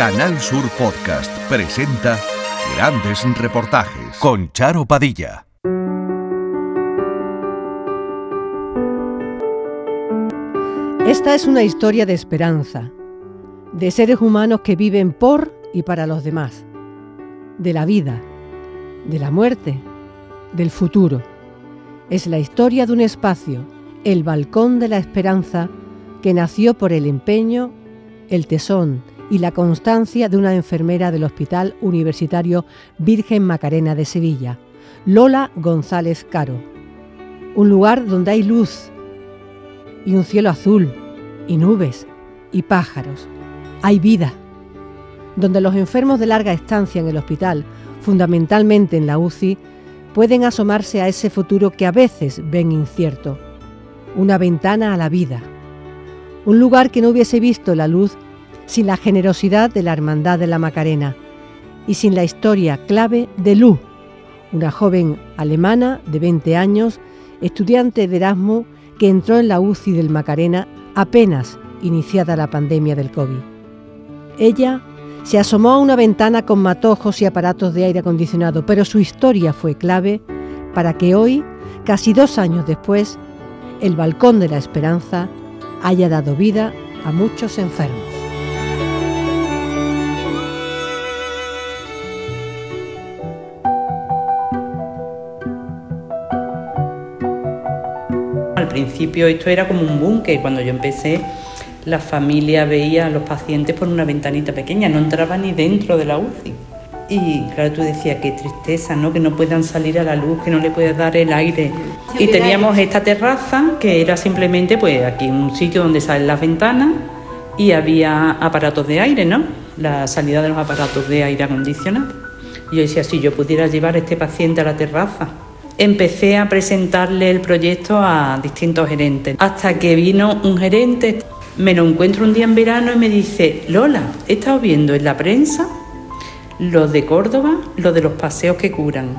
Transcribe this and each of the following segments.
Canal Sur Podcast presenta Grandes Reportajes con Charo Padilla. Esta es una historia de esperanza, de seres humanos que viven por y para los demás, de la vida, de la muerte, del futuro. Es la historia de un espacio, el Balcón de la Esperanza, que nació por el empeño, el tesón y la constancia de una enfermera del Hospital Universitario Virgen Macarena de Sevilla, Lola González Caro. Un lugar donde hay luz y un cielo azul y nubes y pájaros. Hay vida. Donde los enfermos de larga estancia en el hospital, fundamentalmente en la UCI, pueden asomarse a ese futuro que a veces ven incierto. Una ventana a la vida. Un lugar que no hubiese visto la luz sin la generosidad de la Hermandad de la Macarena y sin la historia clave de Lu, una joven alemana de 20 años, estudiante de Erasmus que entró en la UCI del Macarena apenas iniciada la pandemia del COVID. Ella se asomó a una ventana con matojos y aparatos de aire acondicionado, pero su historia fue clave para que hoy, casi dos años después, el Balcón de la Esperanza haya dado vida a muchos enfermos. Principio esto era como un búnker, cuando yo empecé la familia veía a los pacientes por una ventanita pequeña, no entraba ni dentro de la UCI. Y claro, tú decías, qué tristeza, ¿no? Que no puedan salir a la luz, que no le puedas dar el aire. Y teníamos esta terraza, que era simplemente, pues, aquí un sitio donde salen las ventanas y había aparatos de aire, ¿no? La salida de los aparatos de aire acondicionado. Y yo decía, si yo pudiera llevar a este paciente a la terraza. Empecé a presentarle el proyecto a distintos gerentes, hasta que vino un gerente me lo encuentro un día en verano y me dice, Lola, he estado viendo en la prensa los de Córdoba, los de los paseos que curan.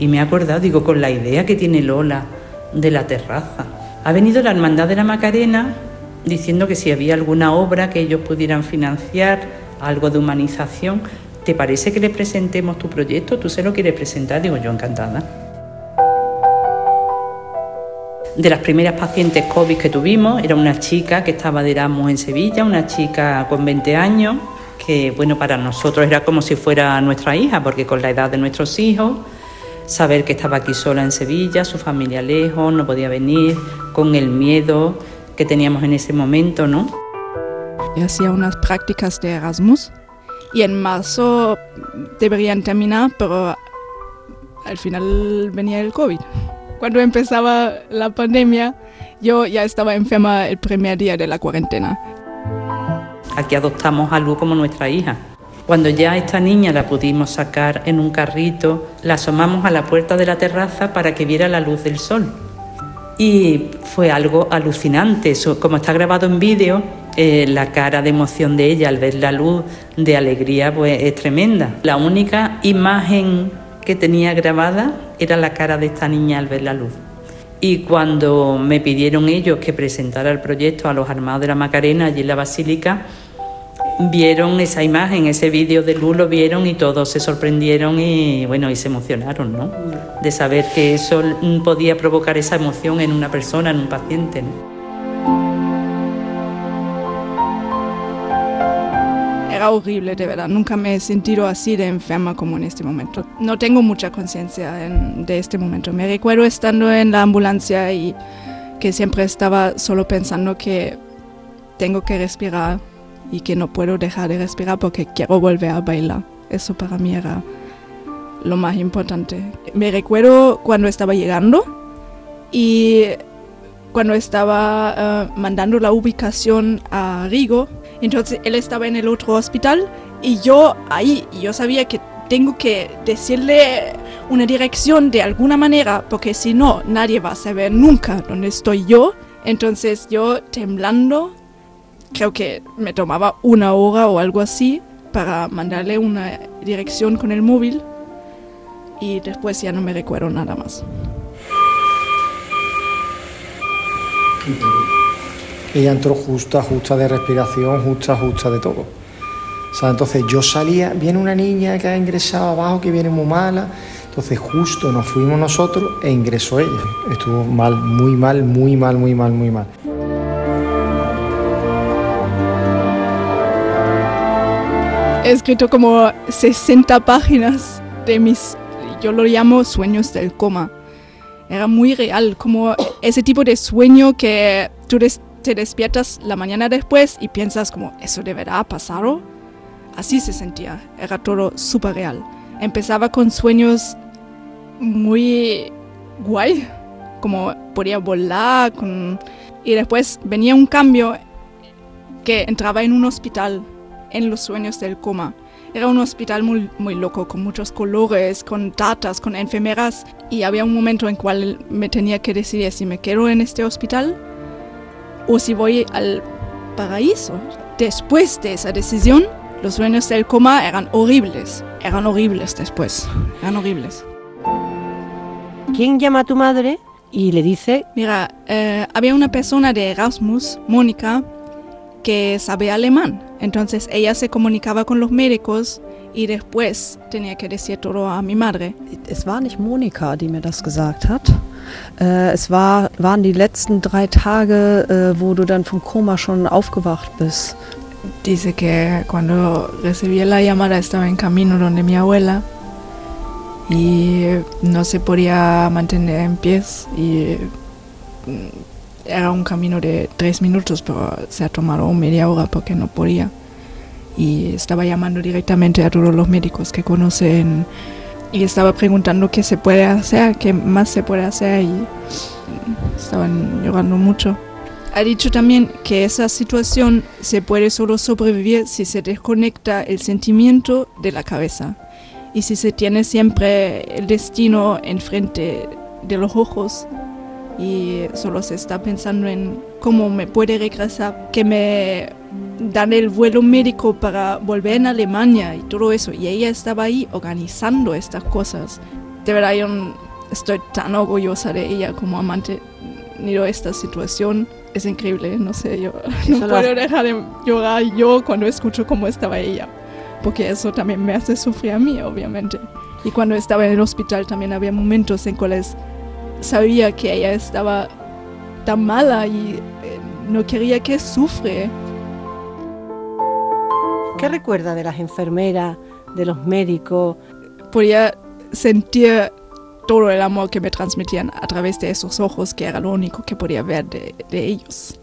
Y me he acordado, digo, con la idea que tiene Lola de la terraza. Ha venido la Hermandad de la Macarena diciendo que si había alguna obra que ellos pudieran financiar, algo de humanización, ¿te parece que le presentemos tu proyecto? ¿Tú se lo quieres presentar? Digo, yo encantada de las primeras pacientes COVID que tuvimos era una chica que estaba de Erasmus en Sevilla, una chica con 20 años, que bueno, para nosotros era como si fuera nuestra hija, porque con la edad de nuestros hijos, saber que estaba aquí sola en Sevilla, su familia lejos, no podía venir, con el miedo que teníamos en ese momento, ¿no? Hacía unas prácticas de Erasmus y en marzo deberían terminar, pero al final venía el COVID cuando empezaba la pandemia, yo ya estaba enferma el primer día de la cuarentena. Aquí adoptamos algo como nuestra hija. Cuando ya esta niña la pudimos sacar en un carrito, la asomamos a la puerta de la terraza para que viera la luz del sol. Y fue algo alucinante. Como está grabado en vídeo, eh, la cara de emoción de ella al ver la luz, de alegría, pues es tremenda. La única imagen que tenía grabada era la cara de esta niña al ver la luz. Y cuando me pidieron ellos que presentara el proyecto a los armados de la Macarena allí en la Basílica, vieron esa imagen, ese vídeo de luz, lo vieron y todos se sorprendieron y bueno, y se emocionaron, ¿no? De saber que eso podía provocar esa emoción en una persona, en un paciente. Horrible, de verdad. Nunca me he sentido así de enferma como en este momento. No tengo mucha conciencia de este momento. Me recuerdo estando en la ambulancia y que siempre estaba solo pensando que tengo que respirar y que no puedo dejar de respirar porque quiero volver a bailar. Eso para mí era lo más importante. Me recuerdo cuando estaba llegando y cuando estaba eh, mandando la ubicación a Rigo, entonces él estaba en el otro hospital y yo ahí, yo sabía que tengo que decirle una dirección de alguna manera, porque si no, nadie va a saber nunca dónde estoy yo. Entonces yo temblando, creo que me tomaba una hora o algo así para mandarle una dirección con el móvil y después ya no me recuerdo nada más. Ella entró justa, justa de respiración, justa, justa de todo. Entonces yo salía, viene una niña que ha ingresado abajo, que viene muy mala. Entonces justo nos fuimos nosotros e ingresó ella. Estuvo mal, muy mal, muy mal, muy mal, muy mal. He escrito como 60 páginas de mis, yo lo llamo sueños del coma. Era muy real, como ese tipo de sueño que tú te despiertas la mañana después y piensas como, ¿eso de verdad pasado? Así se sentía, era todo súper real. Empezaba con sueños muy guay, como podía volar, y después venía un cambio que entraba en un hospital en los sueños del coma. Era un hospital muy, muy loco, con muchos colores, con tatas, con enfermeras, y había un momento en cual me tenía que decidir si me quedo en este hospital o si voy al paraíso. Después de esa decisión, los sueños del coma eran horribles, eran horribles después, eran horribles. ¿Quién llama a tu madre y le dice? Mira, eh, había una persona de Erasmus, Mónica, que sabe alemán. Entonces ella se comunicaba con los médicos y después tenía que decir todo a mi madre. Es war nicht Monika, die mir das gesagt hat. Äh, es war, waren die letzten drei Tage, äh, wo du dann vom Koma schon aufgewacht bist. Dice que cuando recibí la llamada estaba en camino donde mi abuela y no se podía mantener en pies y era un camino de tres minutos, pero se ha tomado media hora porque no podía. Y estaba llamando directamente a todos los médicos que conocen y estaba preguntando qué se puede hacer, qué más se puede hacer y estaban llorando mucho. Ha dicho también que esa situación se puede solo sobrevivir si se desconecta el sentimiento de la cabeza y si se tiene siempre el destino enfrente de los ojos y solo se está pensando en cómo me puede regresar, que me dan el vuelo médico para volver a Alemania y todo eso. Y ella estaba ahí organizando estas cosas. De verdad, yo estoy tan orgullosa de ella como amante de esta situación. Es increíble, no sé, yo no puedo dejar de llorar yo cuando escucho cómo estaba ella, porque eso también me hace sufrir a mí, obviamente. Y cuando estaba en el hospital también había momentos en cuales sabía que ella estaba tan mala y eh, no quería que sufre. ¿Qué recuerda de las enfermeras, de los médicos? Podía sentir todo el amor que me transmitían a través de esos ojos, que era lo único que podía ver de, ellos.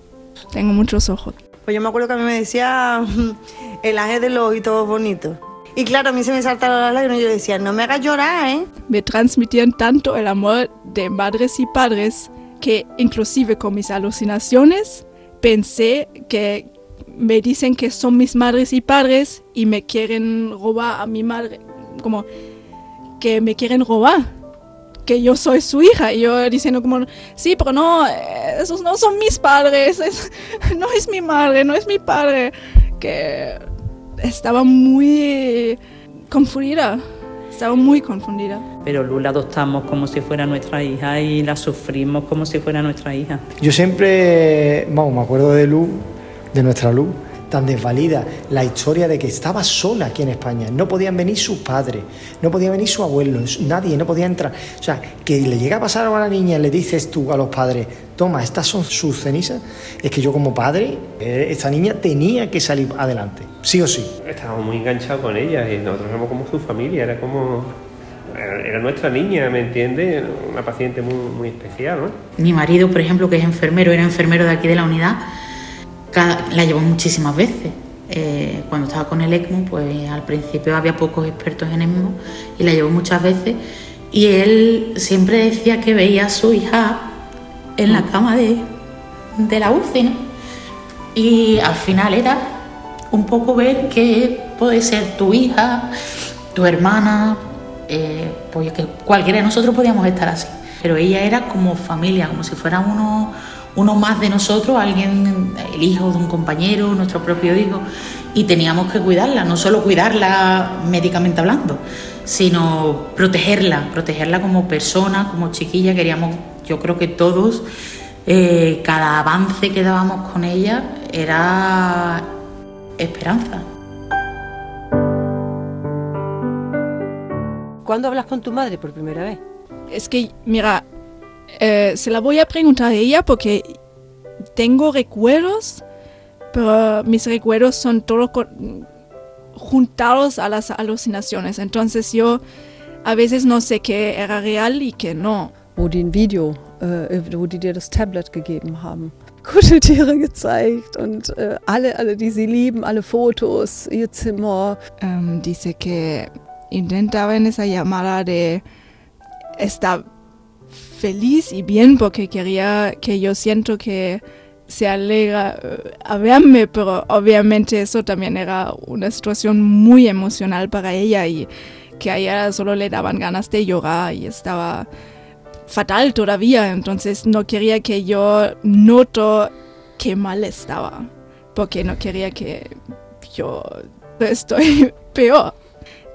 Tengo muchos ojos. Pues yo me acuerdo que a mí me decía el ángel de los ojitos bonitos. Y claro, a mí se me saltaron las lágrimas y yo decía, no me hagas llorar, ¿eh? Me transmitían tanto el amor de madres y padres que inclusive con mis alucinaciones pensé que me dicen que son mis madres y padres y me quieren robar a mi madre, como que me quieren robar, que yo soy su hija. Y yo diciendo como, sí, pero no, esos no son mis padres, no es mi madre, no es mi padre, que estaba muy confundida. Estaba muy confundida. Pero Luz la adoptamos como si fuera nuestra hija y la sufrimos como si fuera nuestra hija. Yo siempre, vamos, me acuerdo de Luz, de nuestra Luz, tan desvalida la historia de que estaba sola aquí en España. No podían venir sus padres, no podía venir su abuelo, nadie, no podía entrar. O sea, que le llega a pasar a la niña, le dices tú a los padres, toma, estas son sus cenizas, es que yo como padre, eh, esta niña tenía que salir adelante, sí o sí. Estábamos muy enganchados con ella y nosotros éramos como su familia, era como era nuestra niña, ¿me entiendes? Una paciente muy, muy especial, ¿no? Mi marido, por ejemplo, que es enfermero, era enfermero de aquí de la unidad, la llevó muchísimas veces. Eh, cuando estaba con el ECMO, pues al principio había pocos expertos en ECMO y la llevó muchas veces. Y él siempre decía que veía a su hija en la cama de, de la UCI, Y al final era un poco ver que puede ser tu hija, tu hermana, eh, pues que cualquiera de nosotros podíamos estar así. Pero ella era como familia, como si fuera uno uno más de nosotros, alguien, el hijo de un compañero, nuestro propio hijo, y teníamos que cuidarla, no solo cuidarla médicamente hablando, sino protegerla, protegerla como persona, como chiquilla, queríamos, yo creo que todos, eh, cada avance que dábamos con ella era esperanza. ¿Cuándo hablas con tu madre por primera vez? Es que, mira, eh, se la voy a preguntar a ella porque tengo recuerdos, pero mis recuerdos son todos juntados a las alucinaciones. Entonces yo a veces no sé qué era real y qué no. Wo die ein Video, äh, wo die dir das Tablet gegeben haben. Kuscheltiere gezeigt und äh, alle, alle, die sie lieben, alle Fotos, ihr Zimmer. Um, dice que intentaba en esa llamada de estar feliz y bien porque quería que yo siento que se alegra eh, a verme, pero obviamente eso también era una situación muy emocional para ella y que a ella solo le daban ganas de llorar y estaba fatal todavía, entonces no quería que yo noto qué mal estaba, porque no quería que yo estoy peor.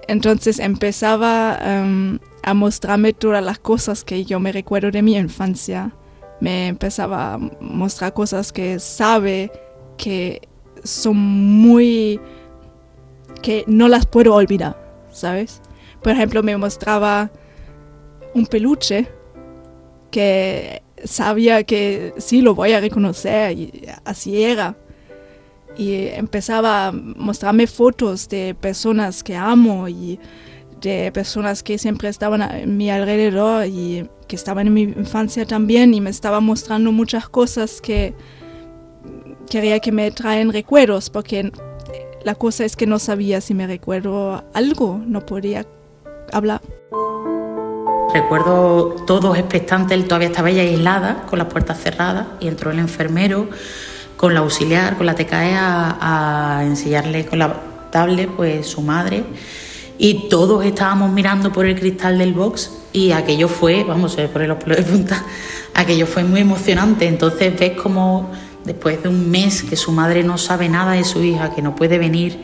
Entonces empezaba um, a mostrarme todas las cosas que yo me recuerdo de mi infancia. Me empezaba a mostrar cosas que sabe que son muy... que no las puedo olvidar, ¿sabes? Por ejemplo, me mostraba un peluche que sabía que sí lo voy a reconocer y así era. Y empezaba a mostrarme fotos de personas que amo y de personas que siempre estaban a mi alrededor y que estaban en mi infancia también y me estaba mostrando muchas cosas que quería que me traen recuerdos porque la cosa es que no sabía si me recuerdo algo, no podía hablar. Recuerdo todos expectantes, él todavía estaba ella aislada, con las puertas cerradas, y entró el enfermero con la auxiliar, con la TKE, a, a enseñarle con la tablet pues su madre y todos estábamos mirando por el cristal del box y aquello fue, vamos, a poner los pelos de punta, aquello fue muy emocionante. Entonces ves como después de un mes que su madre no sabe nada de su hija, que no puede venir,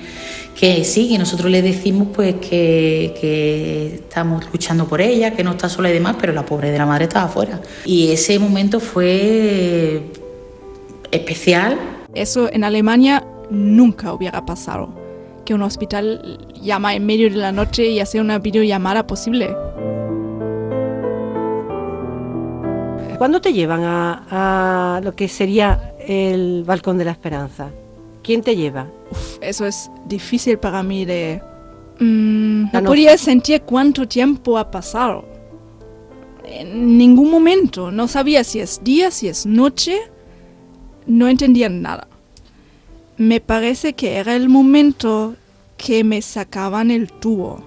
que sí, que nosotros le decimos pues que, que estamos luchando por ella, que no está sola y demás, pero la pobre de la madre estaba afuera. Y ese momento fue especial. Eso en Alemania nunca hubiera pasado que un hospital llama en medio de la noche y hace una videollamada posible. ¿Cuándo te llevan a, a lo que sería el Balcón de la Esperanza? ¿Quién te lleva? Uf, eso es difícil para mí de... Mm, no podía sentir cuánto tiempo ha pasado. En ningún momento. No sabía si es día, si es noche. No entendía nada. Me parece que era el momento que me sacaban el tubo.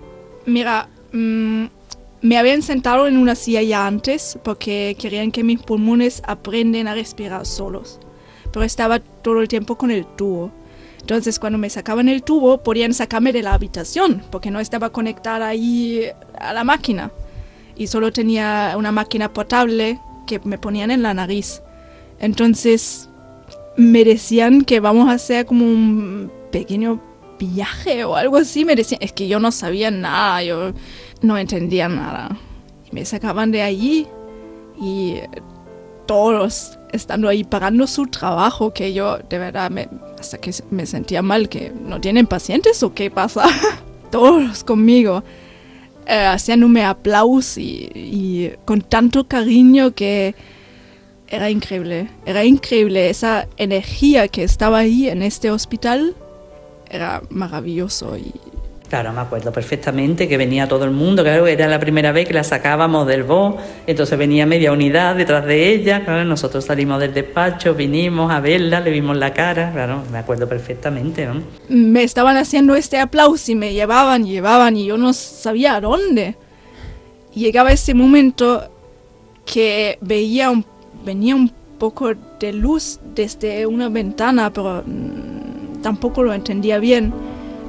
Mira, mmm, me habían sentado en una silla ya antes porque querían que mis pulmones aprenden a respirar solos. Pero estaba todo el tiempo con el tubo. Entonces cuando me sacaban el tubo podían sacarme de la habitación porque no estaba conectada ahí a la máquina. Y solo tenía una máquina portable que me ponían en la nariz. Entonces me decían que vamos a hacer como un pequeño viaje o algo así. Me decían, es que yo no sabía nada, yo no entendía nada. Me sacaban de allí y todos estando ahí pagando su trabajo, que yo de verdad me, hasta que me sentía mal, que no tienen pacientes o qué pasa. todos conmigo. Eh, haciéndome aplausos y, y con tanto cariño que era increíble. Era increíble esa energía que estaba ahí en este hospital era maravilloso y Claro, me acuerdo perfectamente que venía todo el mundo, claro, era la primera vez que la sacábamos del BO, entonces venía media unidad detrás de ella, claro, nosotros salimos del despacho, vinimos a verla, le vimos la cara, claro, me acuerdo perfectamente, ¿no? Me estaban haciendo este aplauso y me llevaban, llevaban y yo no sabía a dónde. Llegaba ese momento que veía un, venía un poco de luz desde una ventana, pero tampoco lo entendía bien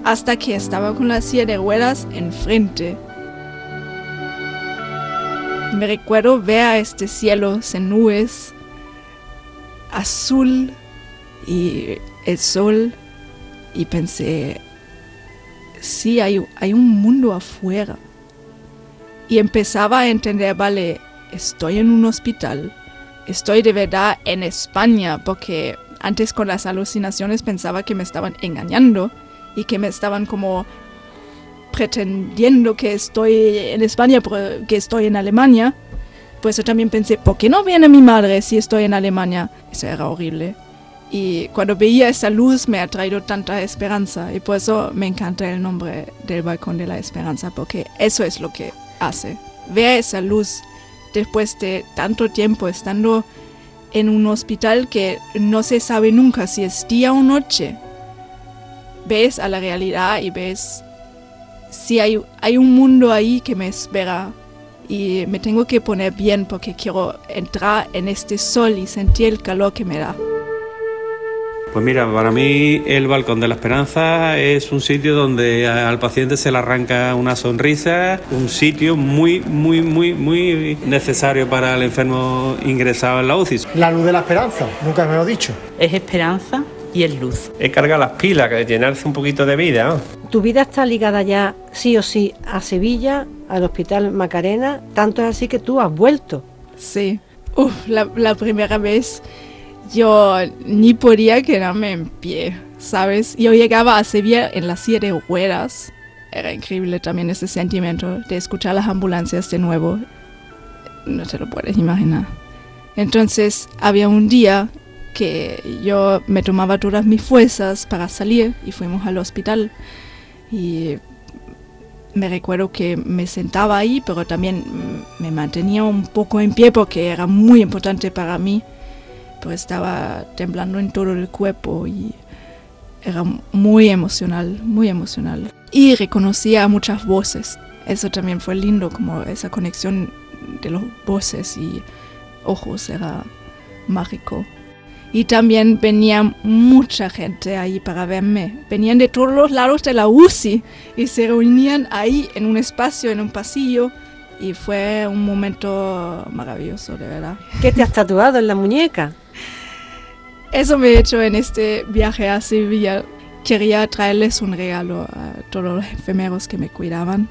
hasta que estaba con la silla de ruedas enfrente. Me recuerdo ver este cielo sin nubes, azul y el sol, y pensé, sí, hay, hay un mundo afuera. Y empezaba a entender, vale, estoy en un hospital, estoy de verdad en España, porque antes con las alucinaciones pensaba que me estaban engañando y que me estaban como pretendiendo que estoy en España, que estoy en Alemania. Pues yo también pensé, ¿por qué no viene mi madre si estoy en Alemania? Eso era horrible. Y cuando veía esa luz me ha traído tanta esperanza y por eso me encanta el nombre del balcón de la esperanza, porque eso es lo que hace. Ver esa luz después de tanto tiempo estando en un hospital que no se sabe nunca si es día o noche. Ves a la realidad y ves si hay, hay un mundo ahí que me espera y me tengo que poner bien porque quiero entrar en este sol y sentir el calor que me da. Pues mira, para mí el Balcón de la Esperanza es un sitio donde al paciente se le arranca una sonrisa, un sitio muy, muy, muy, muy necesario para el enfermo ingresado en la UCI. La luz de la esperanza, nunca me lo he dicho. Es esperanza y es luz. Es cargar las pilas, que llenarse un poquito de vida. Tu vida está ligada ya sí o sí a Sevilla, al Hospital Macarena, tanto es así que tú has vuelto. Sí. Uf, la, la primera vez yo ni podía quedarme en pie, ¿sabes? Yo llegaba a Sevilla en las siete ruedas. Era increíble también ese sentimiento de escuchar las ambulancias de nuevo. No te lo puedes imaginar. Entonces había un día que yo me tomaba todas mis fuerzas para salir y fuimos al hospital. Y me recuerdo que me sentaba ahí, pero también me mantenía un poco en pie porque era muy importante para mí estaba temblando en todo el cuerpo y era muy emocional, muy emocional. Y reconocía muchas voces. Eso también fue lindo, como esa conexión de los voces y ojos era mágico. Y también venía mucha gente ahí para verme. Venían de todos los lados de la UCI y se reunían ahí en un espacio, en un pasillo. Y fue un momento maravilloso, de verdad. ¿Qué te has tatuado en la muñeca? Eso me he hecho en este viaje a Sevilla. Quería traerles un regalo a todos los enfermeros que me cuidaban.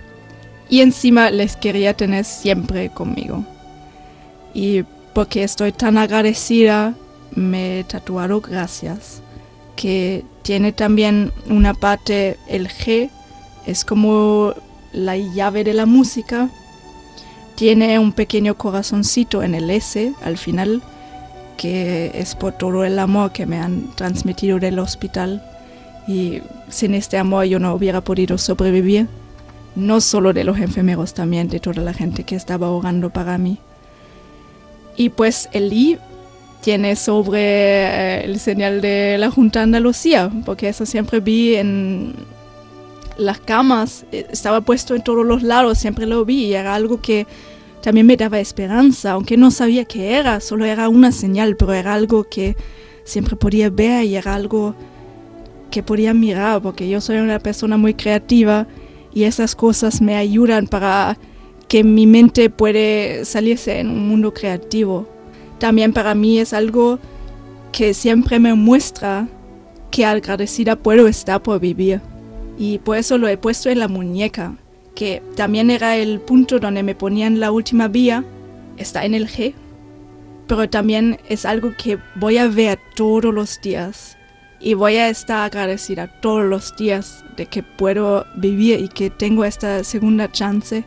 Y encima les quería tener siempre conmigo. Y porque estoy tan agradecida, me he tatuado gracias. Que tiene también una parte, el G, es como la llave de la música. Tiene un pequeño corazoncito en el S al final que es por todo el amor que me han transmitido del hospital y sin este amor yo no hubiera podido sobrevivir, no solo de los enfermeros, también de toda la gente que estaba orando para mí. Y pues el I tiene sobre eh, el señal de la Junta Andalucía, porque eso siempre vi en las camas, eh, estaba puesto en todos los lados, siempre lo vi y era algo que también me daba esperanza, aunque no sabía qué era, solo era una señal, pero era algo que siempre podía ver y era algo que podía mirar, porque yo soy una persona muy creativa y esas cosas me ayudan para que mi mente puede salirse en un mundo creativo. También para mí es algo que siempre me muestra que agradecida puedo estar por vivir. Y por eso lo he puesto en la muñeca, que también era el punto donde me ponían la última vía, está en el G, pero también es algo que voy a ver todos los días y voy a estar agradecida todos los días de que puedo vivir y que tengo esta segunda chance.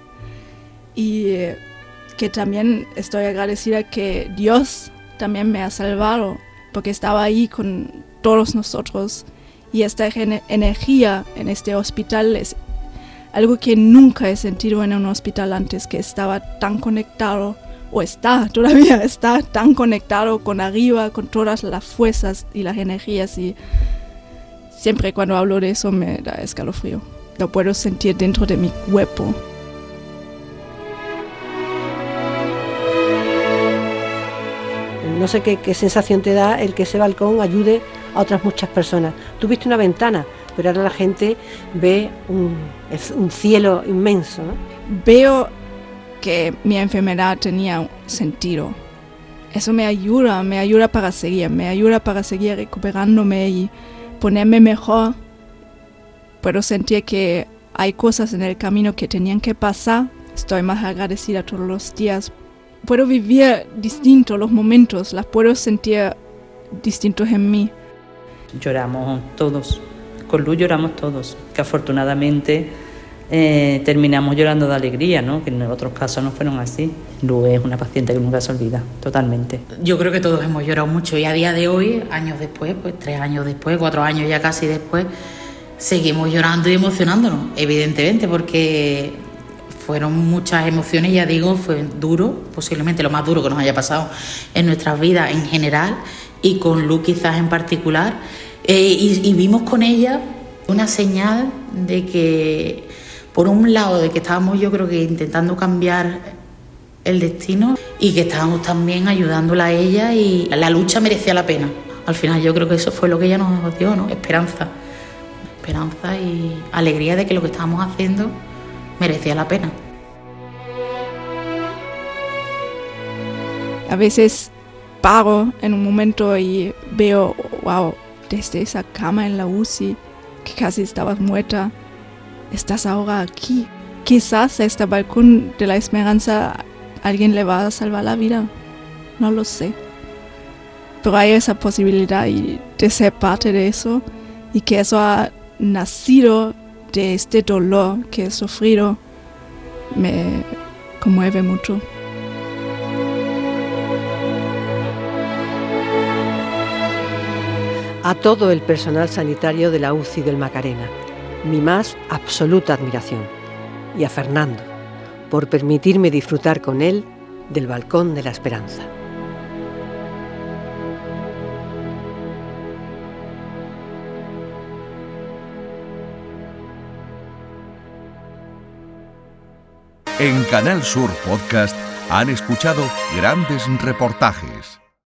Y eh, que también estoy agradecida que Dios también me ha salvado porque estaba ahí con todos nosotros. Y esta energía en este hospital es algo que nunca he sentido en un hospital antes, que estaba tan conectado, o está, todavía está tan conectado con arriba, con todas las fuerzas y las energías y siempre cuando hablo de eso me da escalofrío. Lo puedo sentir dentro de mi cuerpo. No sé qué, sensación te da el que ese balcón ayude a otras muchas personas. Tuviste una ventana, pero ahora la gente ve un, un cielo inmenso. Veo que mi enfermedad tenía sentido. Eso me ayuda, me ayuda para seguir, me ayuda para seguir recuperándome y ponerme mejor. Puedo sentir que hay cosas en el camino que tenían que pasar. Estoy más agradecida todos los días. Puedo vivir distinto los momentos, las puedo sentir distintos en mí. Lloramos todos, con Luz lloramos todos, que afortunadamente eh, terminamos llorando de alegría, ¿no? que en otros casos no fueron así. Lu es una paciente que nunca se olvida, totalmente. Yo creo que todos hemos llorado mucho y a día de hoy, años después, pues tres años después, cuatro años ya casi después, seguimos llorando y emocionándonos, evidentemente, porque fueron muchas emociones, ya digo, fue duro, posiblemente lo más duro que nos haya pasado en nuestras vidas en general y con Lu quizás en particular. Eh, y, vimos con ella una señal de que, por un lado, de que estábamos yo creo que intentando cambiar el destino y que estábamos también ayudándola a ella y la lucha merecía la pena. Al final yo creo que eso fue lo que ella nos dio, ¿no? Esperanza. Esperanza y alegría de que lo que estábamos haciendo merecía la pena. A veces paro en un momento y veo, wow, desde esa cama en la UCI, que casi estabas muerta, estás ahora aquí. Quizás este balcón de la esperanza alguien le va a salvar la vida. No lo sé. Pero hay esa posibilidad de ser parte de eso y que eso ha nacido de este dolor que he sufrido me conmueve mucho. A todo el personal sanitario de la UCI del Macarena, mi más absoluta admiración. Y a Fernando, por permitirme disfrutar con él del balcón de la esperanza. En Canal Sur Podcast han escuchado grandes reportajes